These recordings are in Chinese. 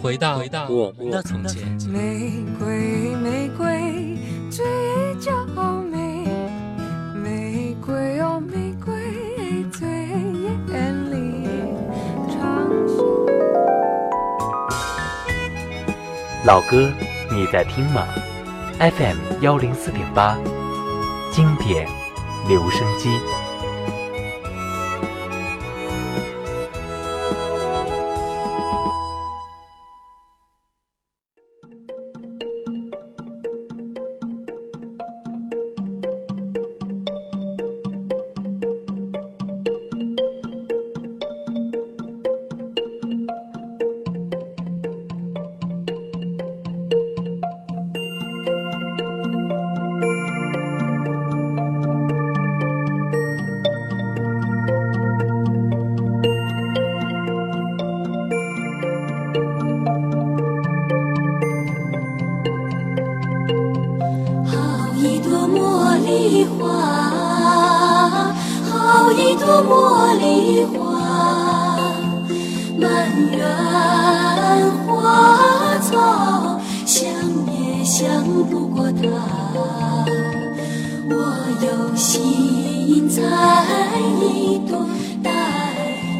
回到回到我们的从前。玫瑰，玫瑰，最娇美。玫瑰哦，玫瑰最艳丽。老歌，你在听吗？FM 幺零四点八，经典留声机。茉莉花，满园花草，想也想不过他。我有心采一朵戴，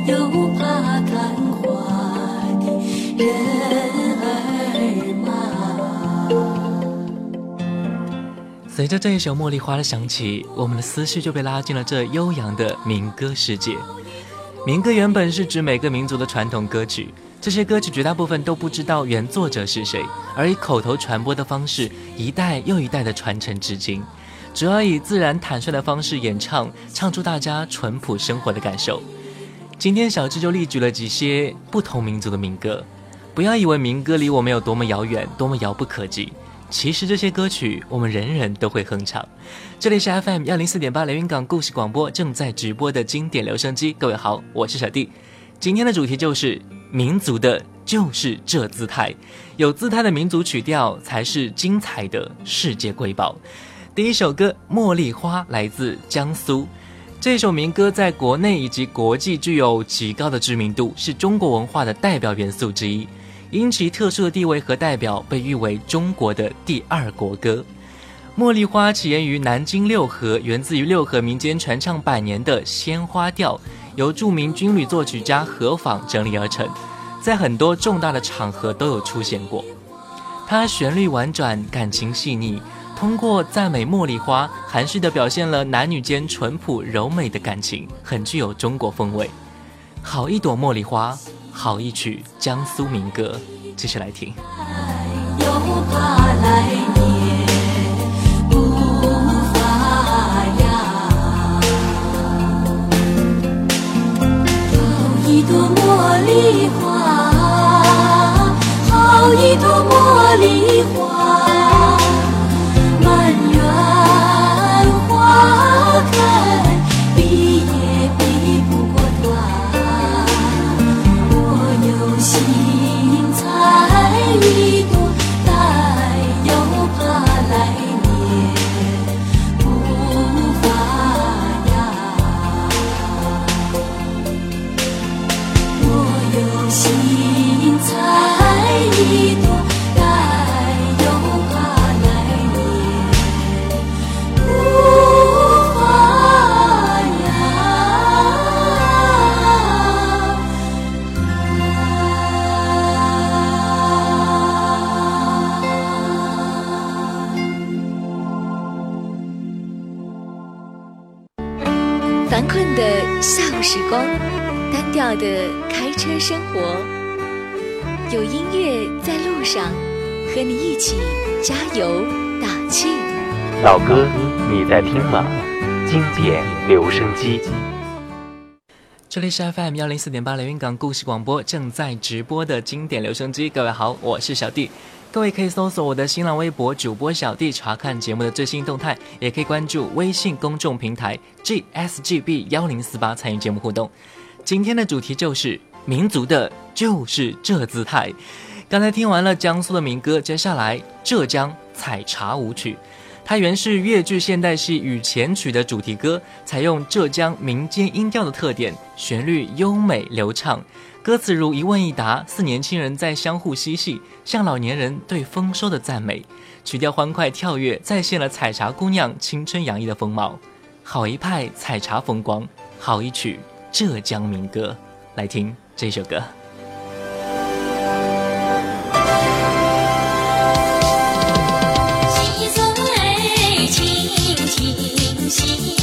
又怕看。随着这一首《茉莉花》的响起，我们的思绪就被拉进了这悠扬的民歌世界。民歌原本是指每个民族的传统歌曲，这些歌曲绝大部分都不知道原作者是谁，而以口头传播的方式，一代又一代的传承至今。主要以自然坦率的方式演唱，唱出大家淳朴生活的感受。今天小智就列举了几些不同民族的民歌。不要以为民歌离我们有多么遥远，多么遥不可及。其实这些歌曲我们人人都会哼唱。这里是 FM 幺零四点八连云港故事广播正在直播的经典留声机。各位好，我是小弟。今天的主题就是民族的，就是这姿态。有姿态的民族曲调才是精彩的世界瑰宝。第一首歌《茉莉花》来自江苏。这首民歌在国内以及国际具有极高的知名度，是中国文化的代表元素之一。因其特殊的地位和代表，被誉为中国的第二国歌。《茉莉花》起源于南京六合，源自于六合民间传唱百年的鲜花调，由著名军旅作曲家何坊整理而成，在很多重大的场合都有出现过。它旋律婉转，感情细腻，通过赞美茉莉花，含蓄地表现了男女间淳朴柔美的感情，很具有中国风味。好一朵茉莉花。好一曲江苏民歌，继续来听。又怕来年不发芽，好一朵茉莉花，好一朵茉莉花，满园花开。和你一起加油打气。老歌，你在听吗？经典留声机。这里是 FM 幺零四点八连云港故事广播正在直播的经典留声机。各位好，我是小弟。各位可以搜索我的新浪微博主播小弟，查看节目的最新动态，也可以关注微信公众平台 GSGB 幺零四八参与节目互动。今天的主题就是民族的，就是这姿态。刚才听完了江苏的民歌，接下来浙江采茶舞曲。它原是越剧现代戏与前曲的主题歌，采用浙江民间音调的特点，旋律优美流畅，歌词如一问一答，似年轻人在相互嬉戏，像老年人对丰收的赞美。曲调欢快跳跃，再现了采茶姑娘青春洋溢的风貌。好一派采茶风光，好一曲浙江民歌，来听这首歌。刚一首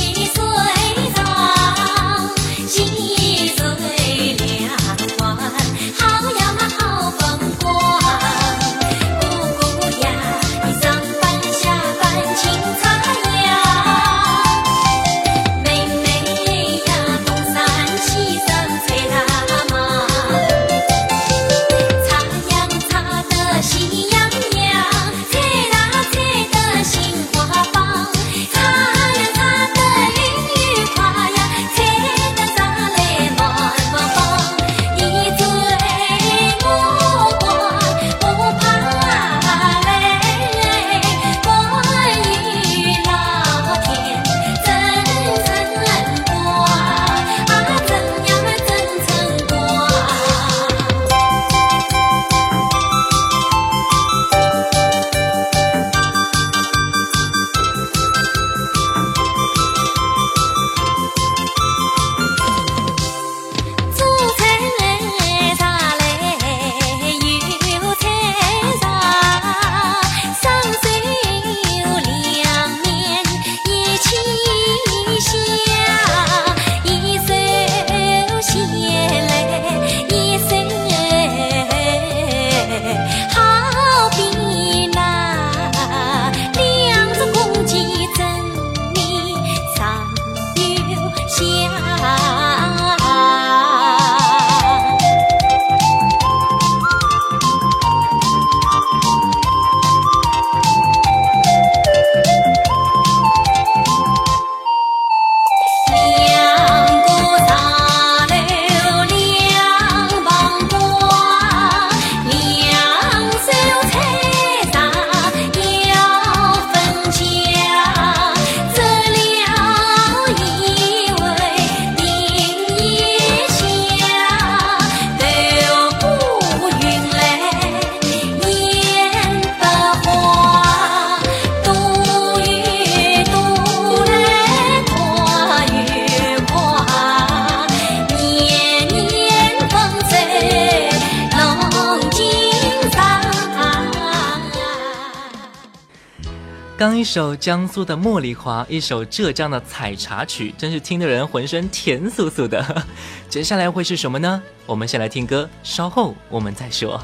江苏的《茉莉花》，一首浙江的《采茶曲》，真是听的人浑身甜酥酥的。接下来会是什么呢？我们先来听歌，稍后我们再说。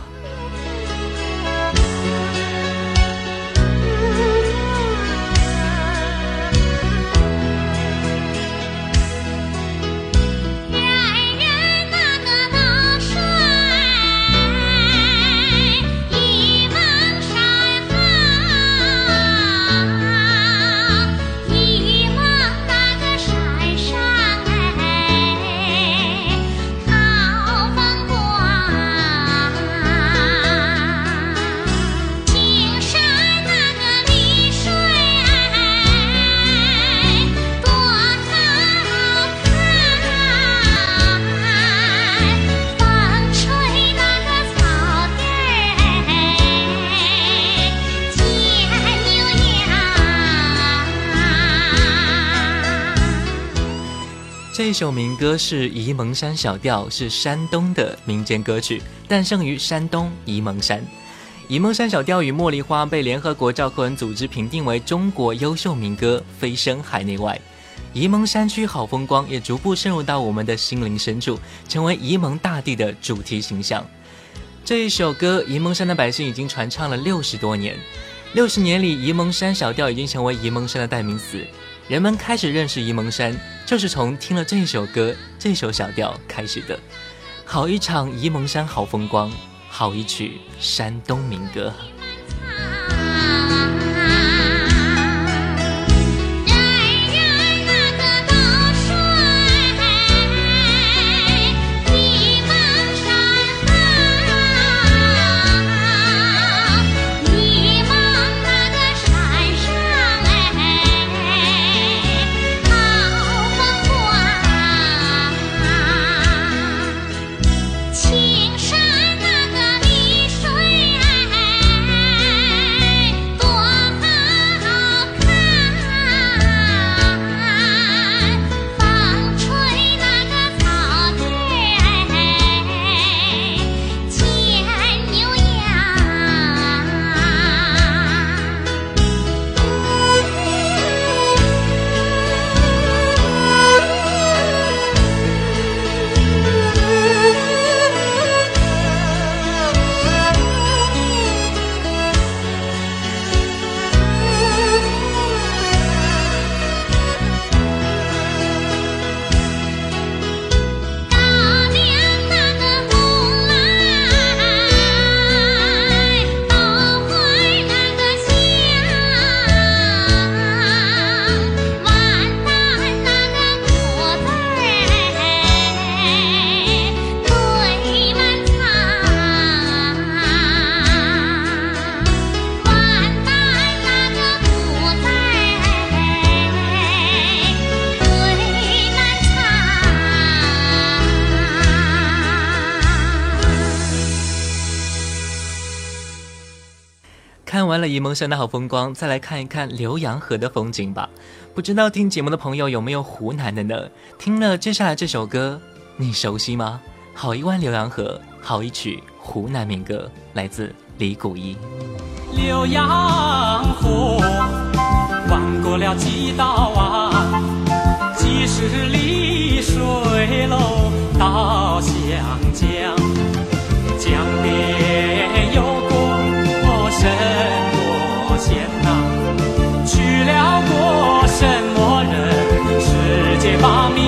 歌是沂蒙山小调，是山东的民间歌曲，诞生于山东沂蒙山。沂蒙山小调与茉莉花被联合国教科文组织评定为中国优秀民歌，飞升海内外。沂蒙山区好风光也逐步渗入到我们的心灵深处，成为沂蒙大地的主题形象。这一首歌，沂蒙山的百姓已经传唱了六十多年。六十年里，沂蒙山小调已经成为沂蒙山的代名词。人们开始认识沂蒙山，就是从听了这首歌、这首小调开始的。好一场沂蒙山好风光，好一曲山东民歌。沂蒙山的好风光，再来看一看浏阳河的风景吧。不知道听节目的朋友有没有湖南的呢？听了接下来这首歌，你熟悉吗？好一湾浏阳河，好一曲湖南民歌，来自李谷一。浏阳河弯过了几道弯，几十里水路到湘江，江边有个神。天呐，去了过什么人？世界把名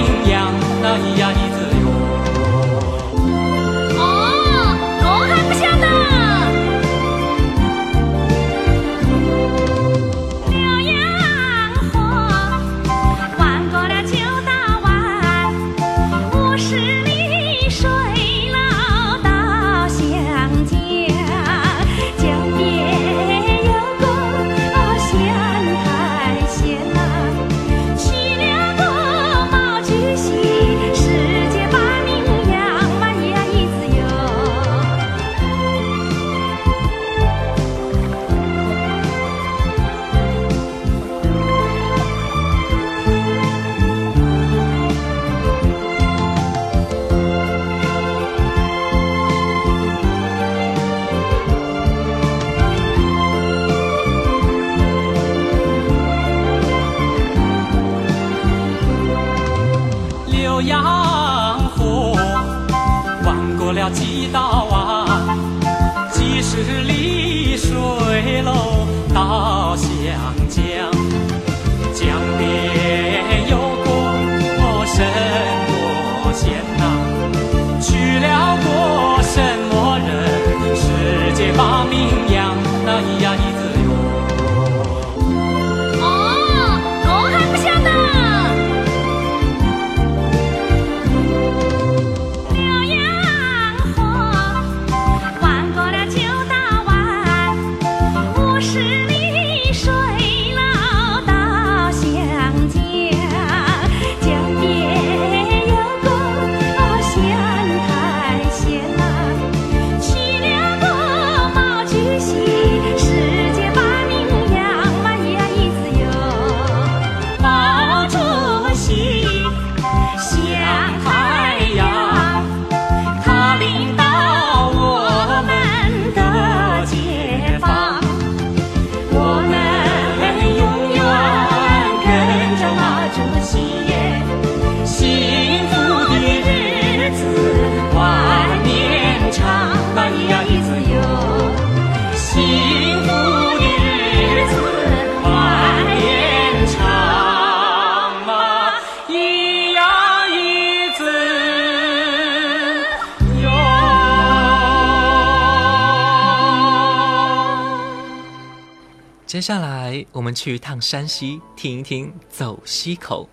我们去一趟山西，听一听《走西口》。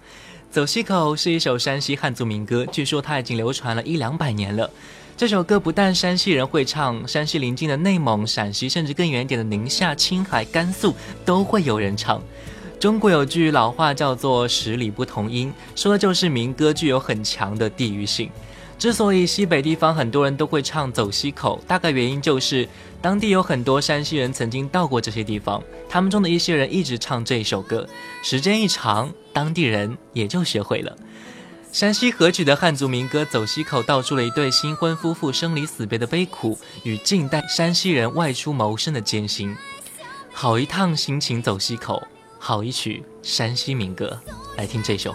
《走西口》是一首山西汉族民歌，据说它已经流传了一两百年了。这首歌不但山西人会唱，山西邻近的内蒙、陕西，甚至更远点的宁夏、青海、甘肃都会有人唱。中国有句老话叫做“十里不同音”，说的就是民歌具有很强的地域性。之所以西北地方很多人都会唱《走西口》，大概原因就是当地有很多山西人曾经到过这些地方，他们中的一些人一直唱这一首歌，时间一长，当地人也就学会了。山西合曲的汉族民歌《走西口》道出了一对新婚夫妇生离死别的悲苦与近代山西人外出谋生的艰辛。好一趟心情走西口，好一曲山西民歌，来听这首。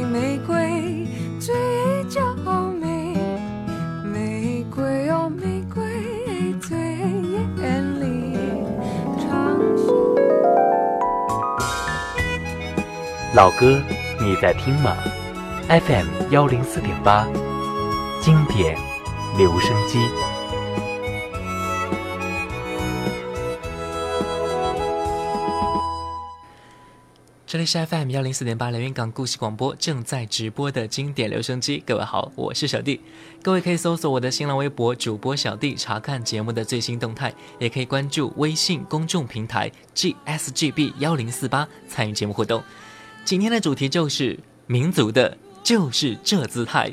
瑰。老哥，你在听吗？FM 幺零四点八，经典留声机。这里是 FM 幺零四点八连云港故事广播正在直播的经典留声机，各位好，我是小弟。各位可以搜索我的新浪微博主播小弟，查看节目的最新动态，也可以关注微信公众平台 GSGB 幺零四八参与节目互动。今天的主题就是民族的，就是这姿态。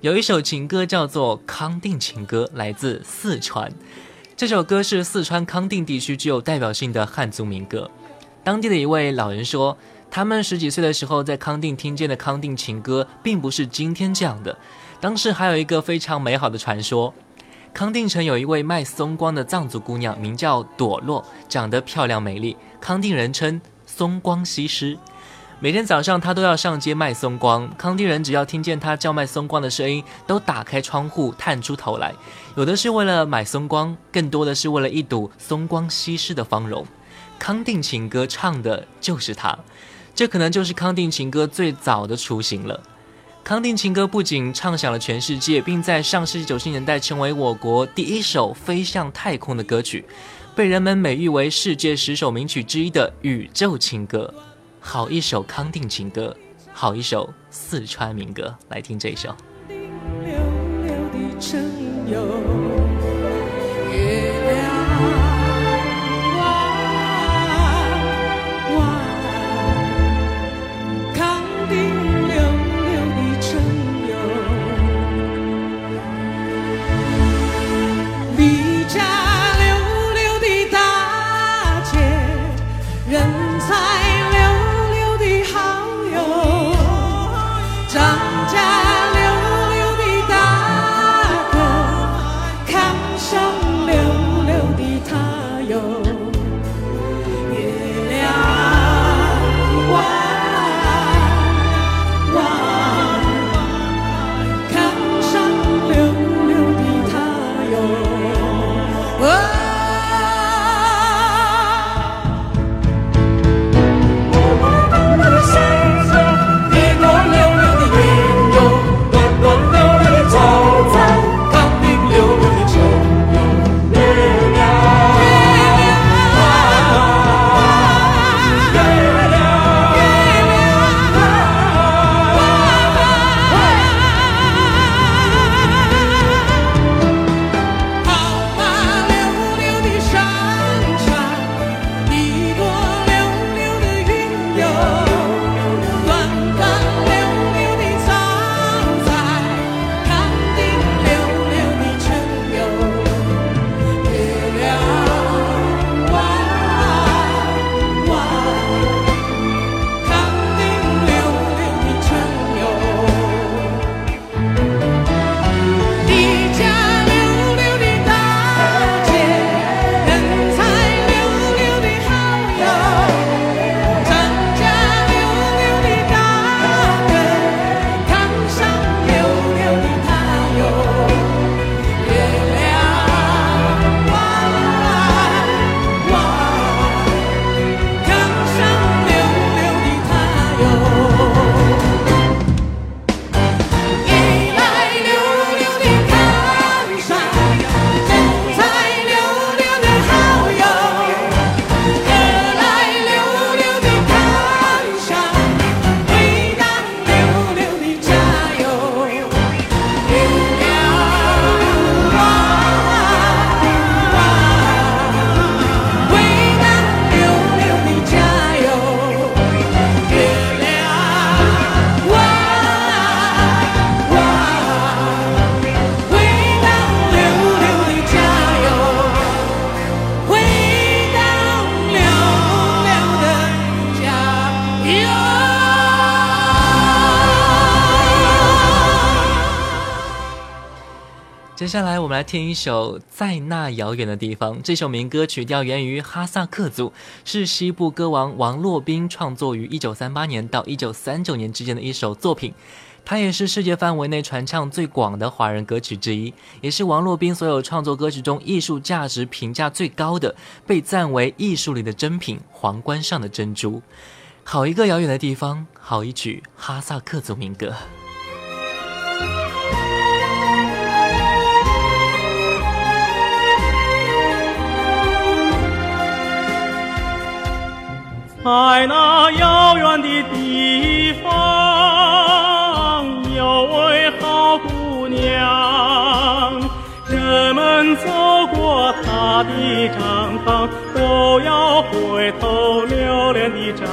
有一首情歌叫做《康定情歌》，来自四川。这首歌是四川康定地区具有代表性的汉族民歌。当地的一位老人说，他们十几岁的时候在康定听见的康定情歌，并不是今天这样的。当时还有一个非常美好的传说：康定城有一位卖松光的藏族姑娘，名叫朵洛，长得漂亮美丽，康定人称松光西施。每天早上，他都要上街卖松光。康定人只要听见他叫卖松光的声音，都打开窗户探出头来，有的是为了买松光，更多的是为了一睹松光西施的芳容。康定情歌唱的就是他，这可能就是康定情歌最早的雏形了。康定情歌不仅唱响了全世界，并在上世纪九十年代成为我国第一首飞向太空的歌曲，被人们美誉为世界十首名曲之一的宇宙情歌。好一首康定情歌，好一首四川民歌，来听这一首。溜溜的接下来，我们来听一首《在那遥远的地方》。这首民歌曲调源于哈萨克族，是西部歌王王洛宾创作于1938年到1939年之间的一首作品。它也是世界范围内传唱最广的华人歌曲之一，也是王洛宾所有创作歌曲中艺术价值评价最高的，被赞为艺术里的珍品，皇冠上的珍珠。好一个遥远的地方，好一曲哈萨克族民歌。在那遥远的地方，有位好姑娘，人们走过她的帐房，都要回头留恋的张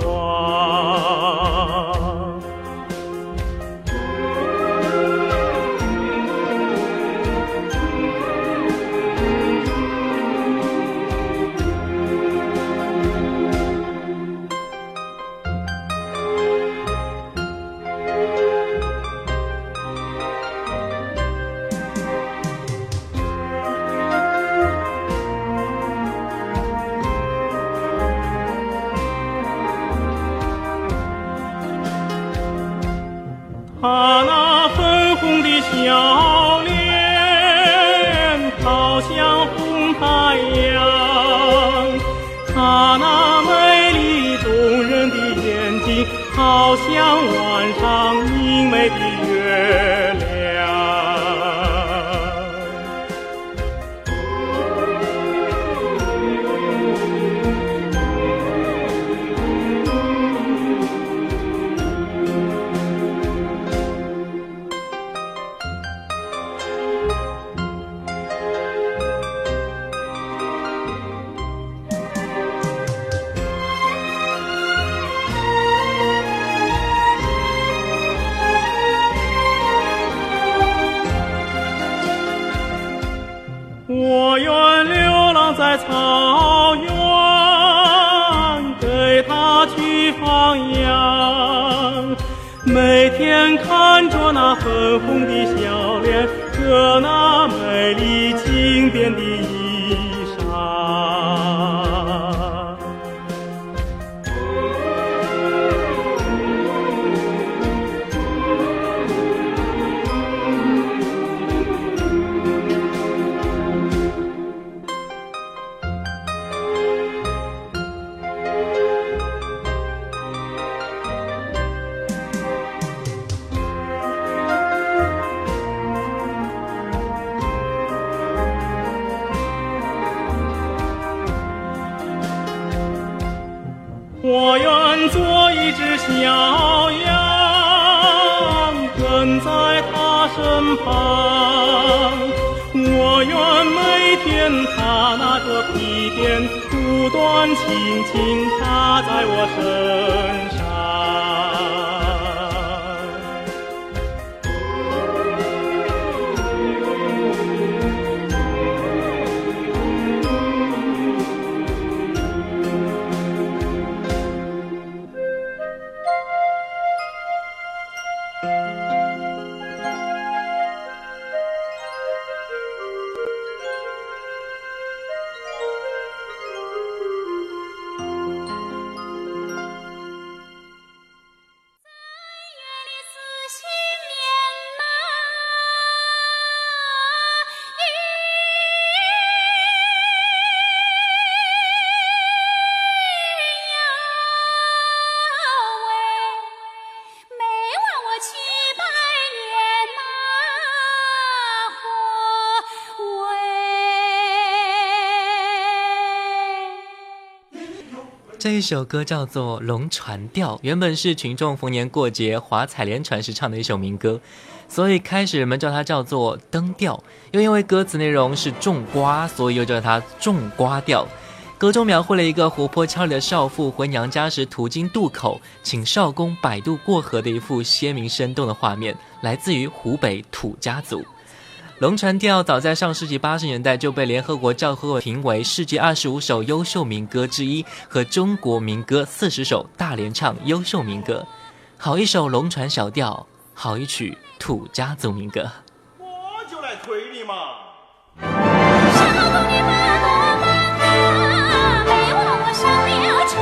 望。草原，给它去放羊。每天看着那粉红的笑脸和那这一首歌叫做《龙船调》，原本是群众逢年过节划彩莲船时唱的一首民歌，所以开始人们叫它叫做灯调。又因为歌词内容是种瓜，所以又叫它种瓜调。歌中描绘了一个活泼俏丽的少妇回娘家时途经渡口，请少公摆渡过河的一幅鲜明生动的画面，来自于湖北土家族。龙船调早在上世纪八十年代就被联合国教科会评为世界二十五首优秀民歌之一和中国民歌四十首大联唱优秀民歌。好一首龙船小调，好一曲土家族民歌。我就来推你嘛！山后宫女把多忙啊，每晚我上了船，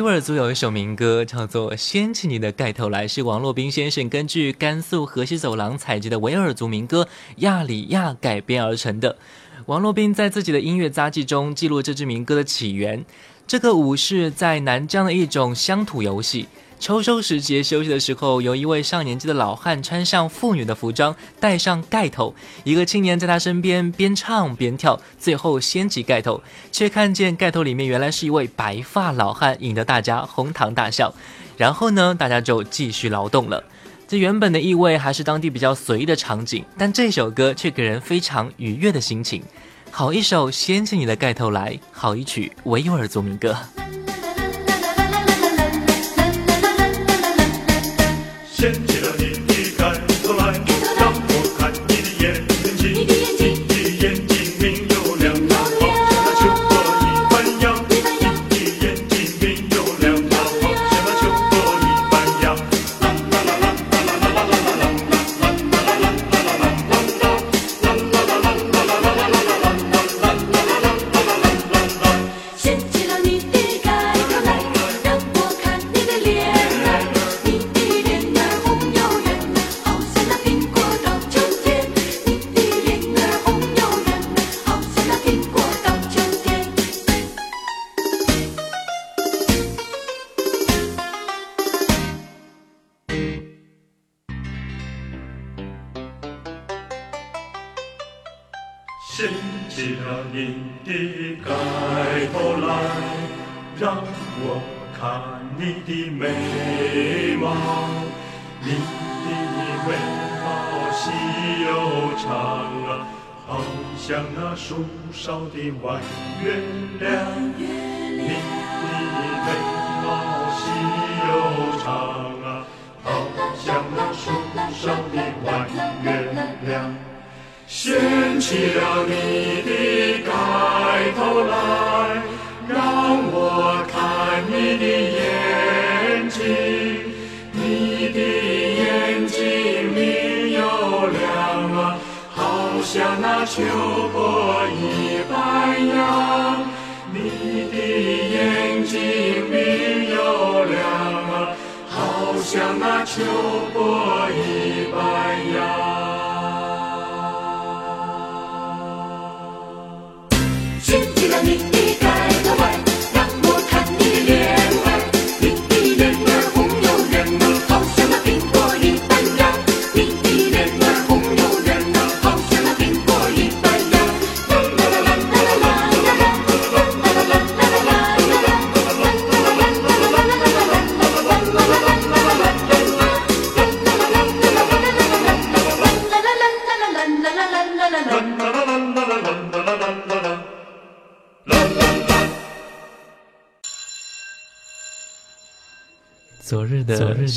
维吾尔族有一首民歌叫做掀起你的盖头来是王洛宾先生根据甘肃河西走廊采集的维吾尔族民歌亚里亚改编而成的。王洛宾在自己的音乐杂技中记录这支民歌的起源这个舞是在南疆的一种乡土游戏。秋收时节休息的时候有一位上年纪的老汉穿上妇女的服装戴上盖头一个青年在他身边边唱边跳最后掀起盖头却看见盖头里面原来是一位白发老汉引得大家哄堂大笑。然后呢大家就继续劳动了。这原本的意味还是当地比较随意的场景但这首歌却给人非常愉悦的心情。好一首掀起你的盖头来好一曲维吾尔族民歌。chin chin. 就像那秋波一般呀。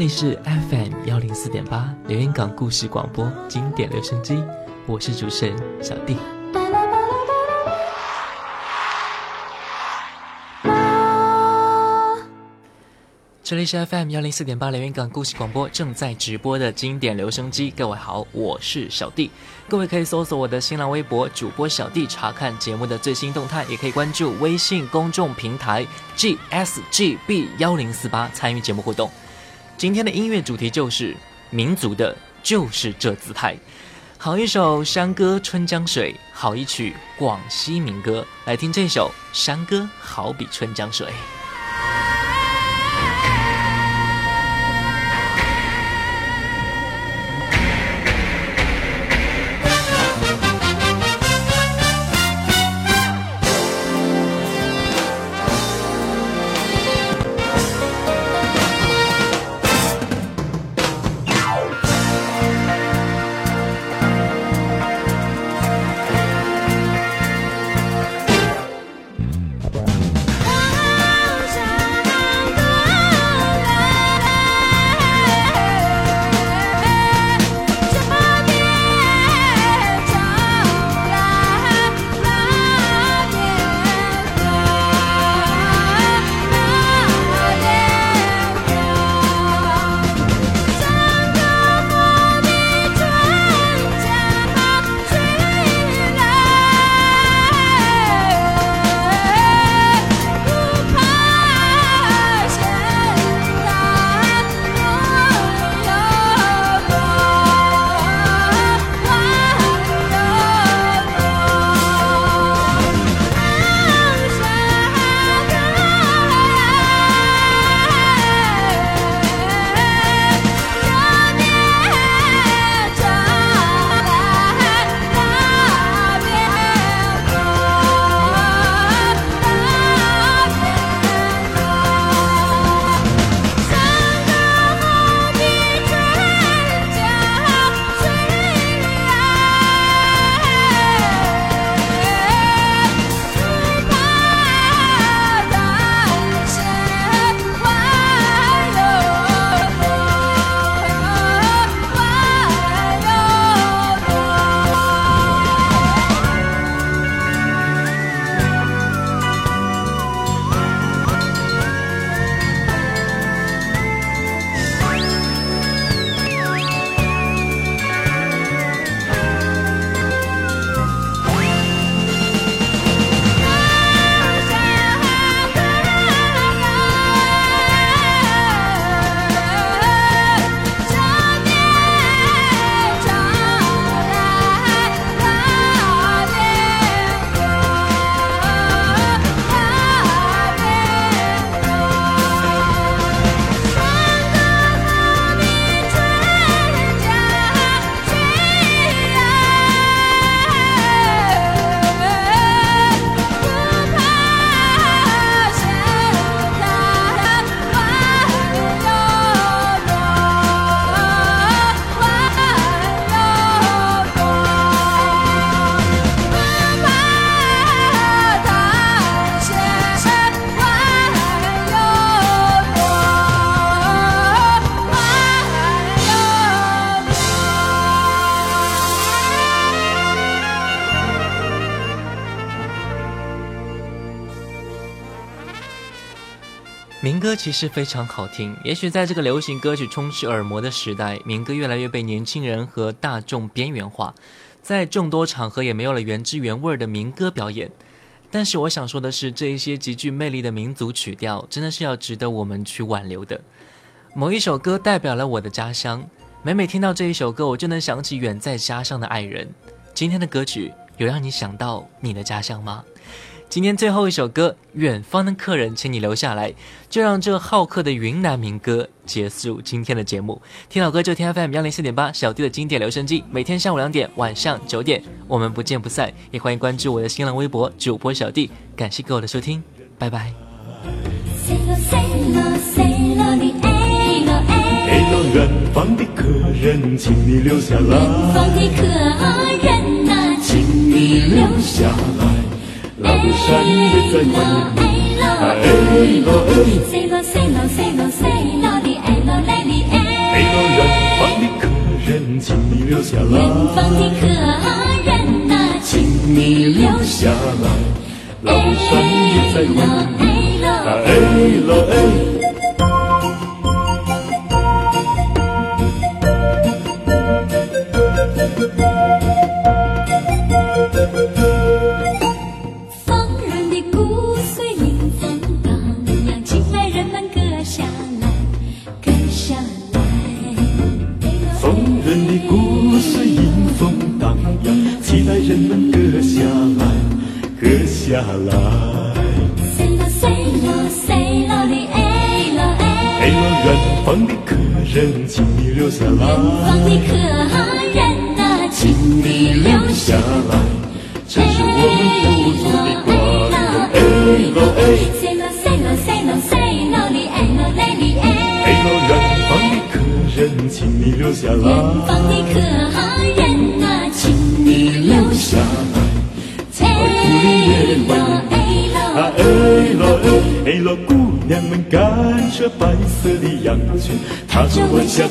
这里是 FM 幺零四点八连云港故事广播经典留声机，我是主持人小弟。这里是 FM 幺零四点八连云港故事广播正在直播的经典留声机，各位好，我是小弟。各位可以搜索我的新浪微博主播小弟，查看节目的最新动态，也可以关注微信公众平台 GSGB 幺零四八参与节目互动。今天的音乐主题就是民族的，就是这姿态。好一首山歌《春江水》，好一曲广西民歌，来听这首山歌，好比春江水。民歌其实非常好听，也许在这个流行歌曲充斥耳膜的时代，民歌越来越被年轻人和大众边缘化，在众多场合也没有了原汁原味的民歌表演。但是我想说的是，这一些极具魅力的民族曲调，真的是要值得我们去挽留的。某一首歌代表了我的家乡，每每听到这一首歌，我就能想起远在家乡的爱人。今天的歌曲有让你想到你的家乡吗？今天最后一首歌《远方的客人，请你留下来》，就让这好客的云南民歌结束今天的节目。听老歌就听 FM 幺零四点八，小弟的经典留声机，每天上午两点，晚上九点，我们不见不散。也欢迎关注我的新浪微博主播小弟。感谢各位的收听，拜拜。远方的客人，请你留下来，远方的客人呐，请你留下来，老山也在欢迎你。哎哎咯哎，say 咯 say 咯 say 咯 say 咯你哎咯来哩哎哎，喽，远方的客人，请你留下来远，方的客人呐，请你留下来，老山也在欢迎你。哎咯。哎喽哎。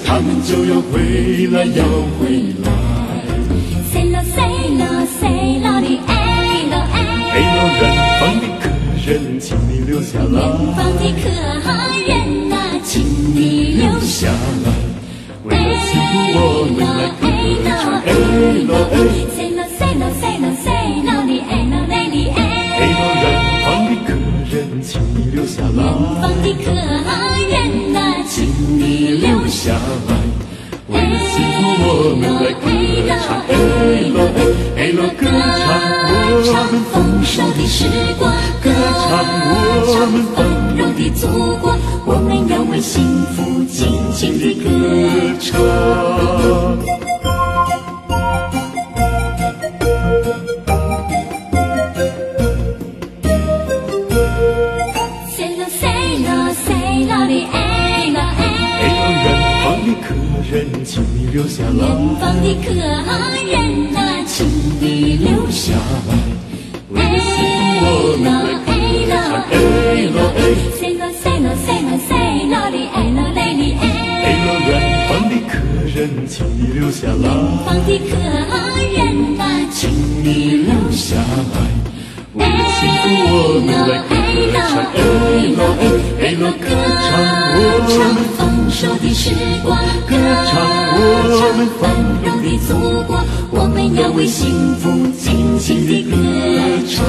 他们就要回来，要回来。say 咯 say 咯 say 咯的哎咯哎哎，喽，远方的客人，请你留下来远，方的客人呐，请你留下。下来，为了幸福我们来歌唱。哎喽哎，say 咯 say 咯 say 咯 say 咯的哎咯来的哎哎，喽，远方的客人，请你留下来，远方的客人呐，请你留下。来，为了幸福我们来歌唱。哎喽哎，哎喽，歌唱我们丰收的时光，歌唱我们繁荣的祖国，我们要为幸福尽情的歌唱。客人，请你留下。来，为幸福我们来歌唱。哎喽哎，say 咯 say 咯 say 咯 say 咯的哎咯来的哎，远方的客人，请你留下来，方的客人呐，请你留下。来，为幸福我们来歌唱。哎喽哎，哎喽，歌唱我们守的时光，歌唱我们繁荣的祖国，我们要为幸福尽情的歌唱。